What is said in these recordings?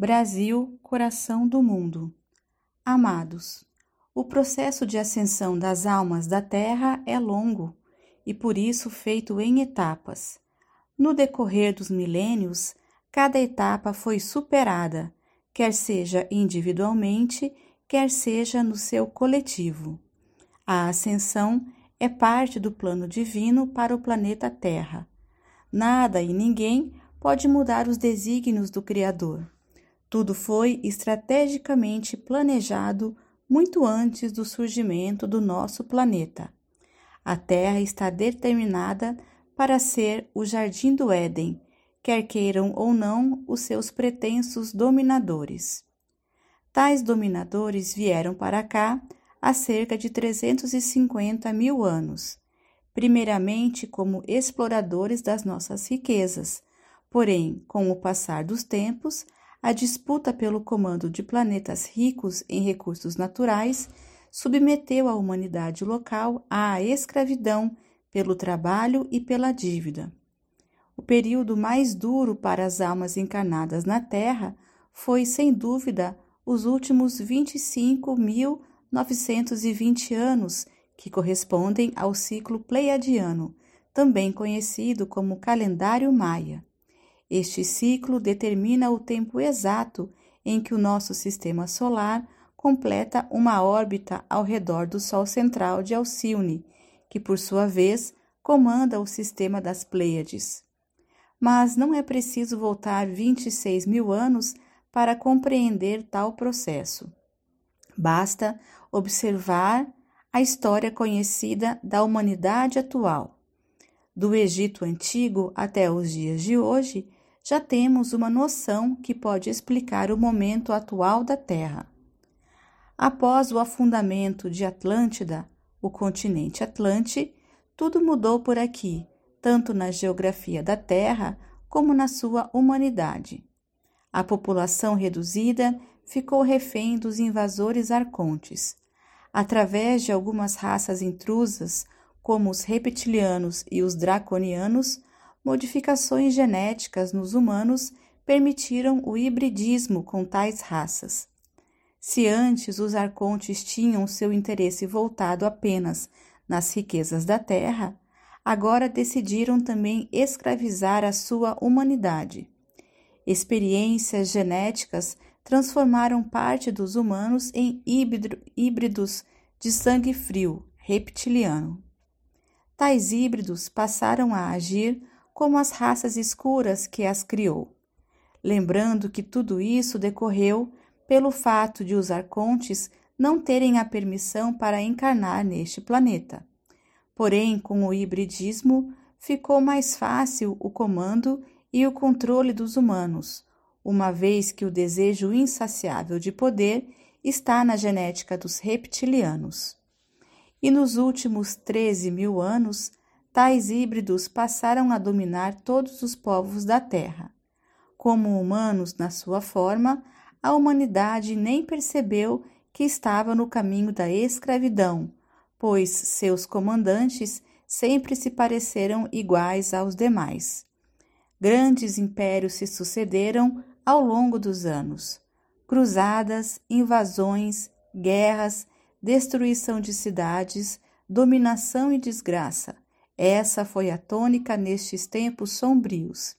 Brasil, coração do mundo. Amados, o processo de ascensão das almas da Terra é longo e por isso feito em etapas. No decorrer dos milênios, cada etapa foi superada, quer seja individualmente, quer seja no seu coletivo. A ascensão é parte do plano divino para o planeta Terra. Nada e ninguém pode mudar os desígnios do Criador. Tudo foi estrategicamente planejado muito antes do surgimento do nosso planeta. A Terra está determinada para ser o jardim do Éden, quer queiram ou não os seus pretensos dominadores. Tais dominadores vieram para cá há cerca de 350 mil anos, primeiramente como exploradores das nossas riquezas, porém, com o passar dos tempos, a disputa pelo comando de planetas ricos em recursos naturais submeteu a humanidade local à escravidão pelo trabalho e pela dívida. O período mais duro para as almas encarnadas na Terra foi, sem dúvida, os últimos 25.920 anos, que correspondem ao ciclo pleiadiano, também conhecido como calendário maia. Este ciclo determina o tempo exato em que o nosso sistema solar completa uma órbita ao redor do Sol central de Alcione, que por sua vez comanda o sistema das Pleiades. Mas não é preciso voltar 26 mil anos para compreender tal processo. Basta observar a história conhecida da humanidade atual. Do Egito antigo até os dias de hoje, já temos uma noção que pode explicar o momento atual da Terra. Após o afundamento de Atlântida, o continente Atlante, tudo mudou por aqui, tanto na geografia da Terra como na sua humanidade. A população reduzida ficou refém dos invasores arcontes. Através de algumas raças intrusas, como os reptilianos e os draconianos, modificações genéticas nos humanos permitiram o hibridismo com tais raças. Se antes os arcontes tinham seu interesse voltado apenas nas riquezas da terra, agora decidiram também escravizar a sua humanidade. Experiências genéticas transformaram parte dos humanos em híbridos de sangue frio, reptiliano. Tais híbridos passaram a agir como as raças escuras que as criou. Lembrando que tudo isso decorreu pelo fato de os arcontes não terem a permissão para encarnar neste planeta. Porém, com o hibridismo, ficou mais fácil o comando e o controle dos humanos, uma vez que o desejo insaciável de poder está na genética dos reptilianos. E nos últimos 13 mil anos, tais híbridos passaram a dominar todos os povos da Terra. Como humanos na sua forma, a humanidade nem percebeu que estava no caminho da escravidão, pois seus comandantes sempre se pareceram iguais aos demais. Grandes impérios se sucederam ao longo dos anos. Cruzadas, invasões, guerras, destruição de cidades, dominação e desgraça essa foi a tônica nestes tempos sombrios.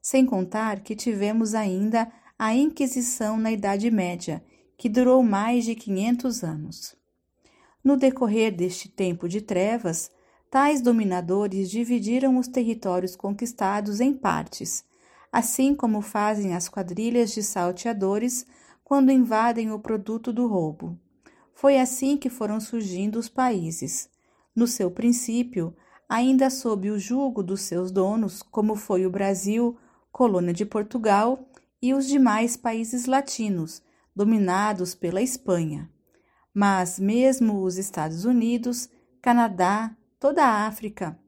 Sem contar que tivemos ainda a Inquisição na Idade Média, que durou mais de 500 anos. No decorrer deste tempo de trevas, tais dominadores dividiram os territórios conquistados em partes, assim como fazem as quadrilhas de salteadores quando invadem o produto do roubo. Foi assim que foram surgindo os países. No seu princípio, ainda sob o jugo dos seus donos, como foi o Brasil, colônia de Portugal, e os demais países latinos, dominados pela Espanha. Mas mesmo os Estados Unidos, Canadá, toda a África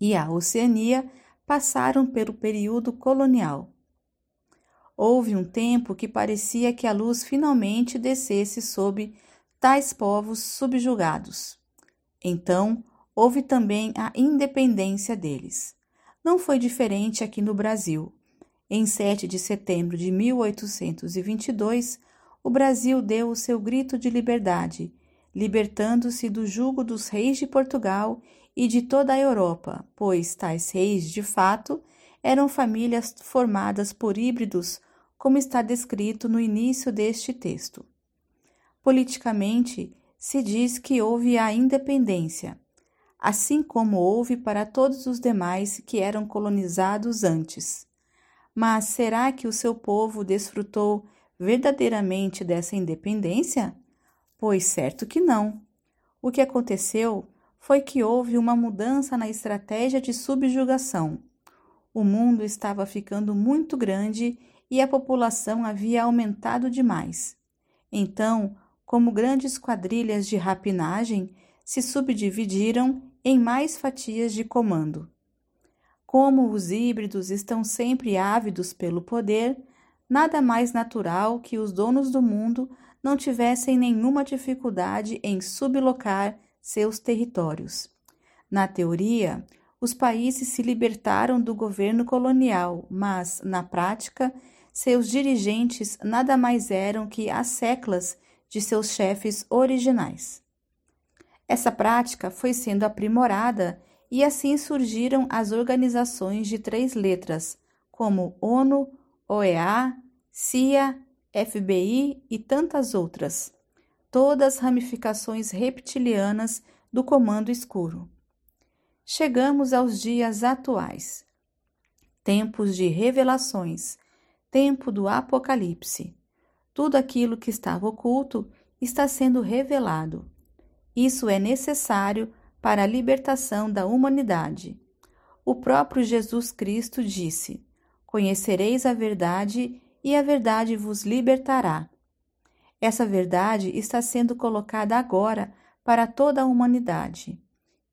e a Oceania passaram pelo período colonial. Houve um tempo que parecia que a luz finalmente descesse sobre tais povos subjugados. Então, houve também a independência deles. Não foi diferente aqui no Brasil. em 7 de setembro de 1822, o Brasil deu o seu grito de liberdade, libertando-se do jugo dos reis de Portugal e de toda a Europa, pois tais reis, de fato, eram famílias formadas por híbridos, como está descrito no início deste texto. Politicamente, se diz que houve a independência, assim como houve para todos os demais que eram colonizados antes. Mas será que o seu povo desfrutou verdadeiramente dessa independência? Pois certo que não. O que aconteceu foi que houve uma mudança na estratégia de subjugação. O mundo estava ficando muito grande e a população havia aumentado demais. Então, como grandes quadrilhas de rapinagem, se subdividiram em mais fatias de comando. Como os híbridos estão sempre ávidos pelo poder, nada mais natural que os donos do mundo não tivessem nenhuma dificuldade em sublocar seus territórios. Na teoria, os países se libertaram do governo colonial, mas, na prática, seus dirigentes nada mais eram que as seclas de seus chefes originais. Essa prática foi sendo aprimorada e assim surgiram as organizações de três letras, como ONU, OEA, CIA, FBI e tantas outras, todas ramificações reptilianas do Comando Escuro. Chegamos aos dias atuais, tempos de revelações, tempo do Apocalipse. Tudo aquilo que estava oculto está sendo revelado. Isso é necessário para a libertação da humanidade. O próprio Jesus Cristo disse: Conhecereis a verdade e a verdade vos libertará. Essa verdade está sendo colocada agora para toda a humanidade.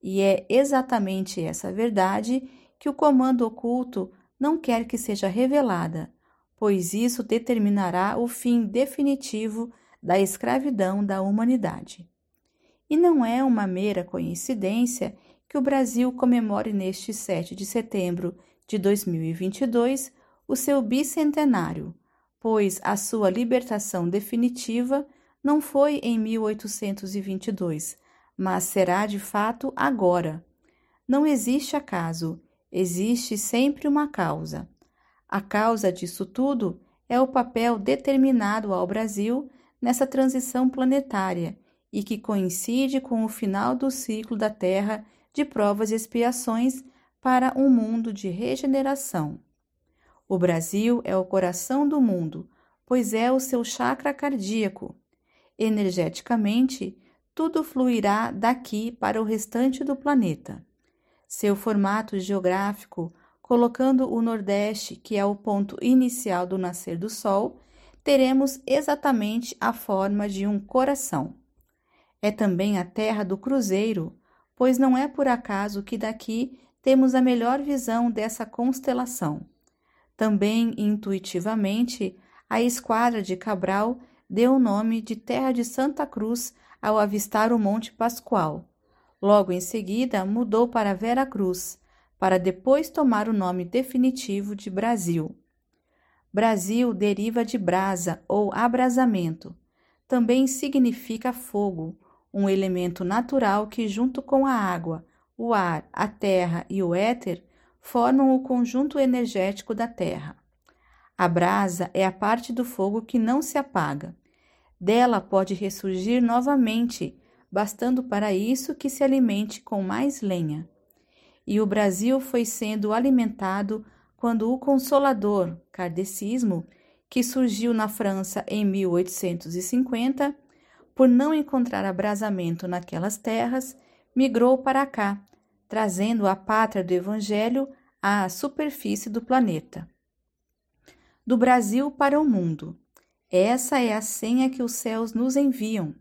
E é exatamente essa verdade que o comando oculto não quer que seja revelada, pois isso determinará o fim definitivo da escravidão da humanidade. E não é uma mera coincidência que o Brasil comemore neste 7 de setembro de 2022 o seu bicentenário, pois a sua libertação definitiva não foi em 1822, mas será de fato agora. Não existe acaso, existe sempre uma causa. A causa disso tudo é o papel determinado ao Brasil nessa transição planetária e que coincide com o final do ciclo da Terra de provas e expiações para um mundo de regeneração. O Brasil é o coração do mundo, pois é o seu chakra cardíaco. Energeticamente, tudo fluirá daqui para o restante do planeta. Seu formato geográfico colocando o Nordeste, que é o ponto inicial do nascer do Sol, teremos exatamente a forma de um coração. É também a terra do cruzeiro, pois não é por acaso que daqui temos a melhor visão dessa constelação. Também intuitivamente, a esquadra de Cabral deu o nome de Terra de Santa Cruz ao avistar o Monte Pascoal. Logo em seguida, mudou para Vera Cruz, para depois tomar o nome definitivo de Brasil. Brasil deriva de brasa ou abrasamento. Também significa fogo, um elemento natural que, junto com a água, o ar, a terra e o éter, formam o conjunto energético da Terra. A brasa é a parte do fogo que não se apaga. Dela pode ressurgir novamente, bastando para isso que se alimente com mais lenha e o Brasil foi sendo alimentado quando o Consolador, kardecismo, que surgiu na França em 1850, por não encontrar abrasamento naquelas terras, migrou para cá, trazendo a pátria do Evangelho à superfície do planeta. Do Brasil para o mundo. Essa é a senha que os céus nos enviam.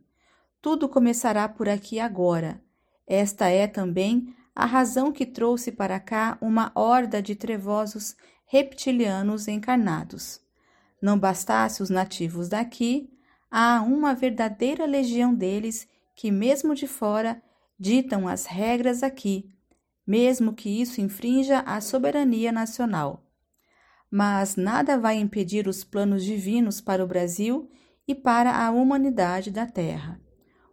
Tudo começará por aqui agora. Esta é também a razão que trouxe para cá uma horda de trevosos reptilianos encarnados. Não bastasse os nativos daqui, há uma verdadeira legião deles que, mesmo de fora, ditam as regras aqui, mesmo que isso infrinja a soberania nacional. mas nada vai impedir os planos divinos para o Brasil e para a humanidade da Terra.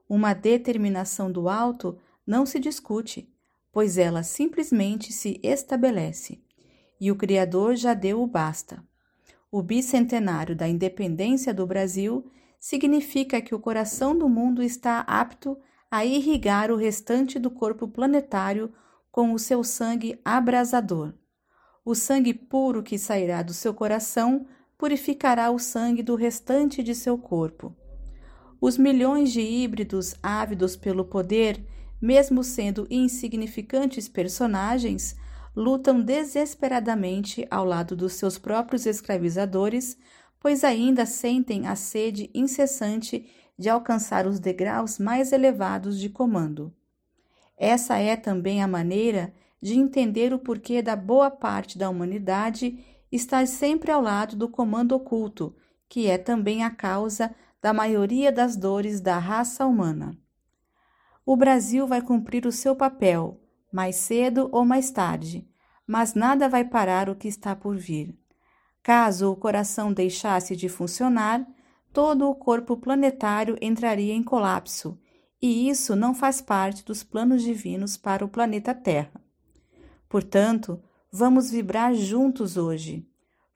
Uma determinação do alto não se discute, pois ela simplesmente se estabelece, e o Criador já deu o basta. O bicentenário da independência do Brasil significa que o coração do mundo está apto a irrigar o restante do corpo planetário com o seu sangue abrasador. O sangue puro que sairá do seu coração purificará o sangue do restante de seu corpo. Os milhões de híbridos ávidos pelo poder, mesmo sendo insignificantes personagens, lutam desesperadamente ao lado dos seus próprios escravizadores, pois ainda sentem a sede incessante de alcançar os degraus mais elevados de comando. Essa é também a maneira de entender o porquê da boa parte da humanidade estar sempre ao lado do comando oculto, que é também a causa da maioria das dores da raça humana. O Brasil vai cumprir o seu papel, mais cedo ou mais tarde, mas nada vai parar o que está por vir. Caso o coração deixasse de funcionar, todo o corpo planetário entraria em colapso, e isso não faz parte dos planos divinos para o planeta Terra. Portanto, vamos vibrar juntos hoje.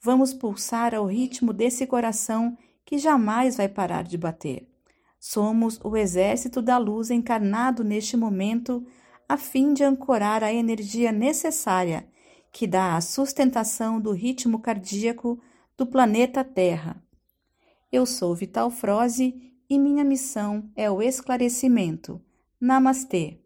Vamos pulsar ao ritmo desse coração que jamais vai parar de bater. Somos o exército da luz encarnado neste momento a fim de ancorar a energia necessária que dá a sustentação do ritmo cardíaco do planeta Terra. Eu sou Vital Froze e minha missão é o esclarecimento. Namastê!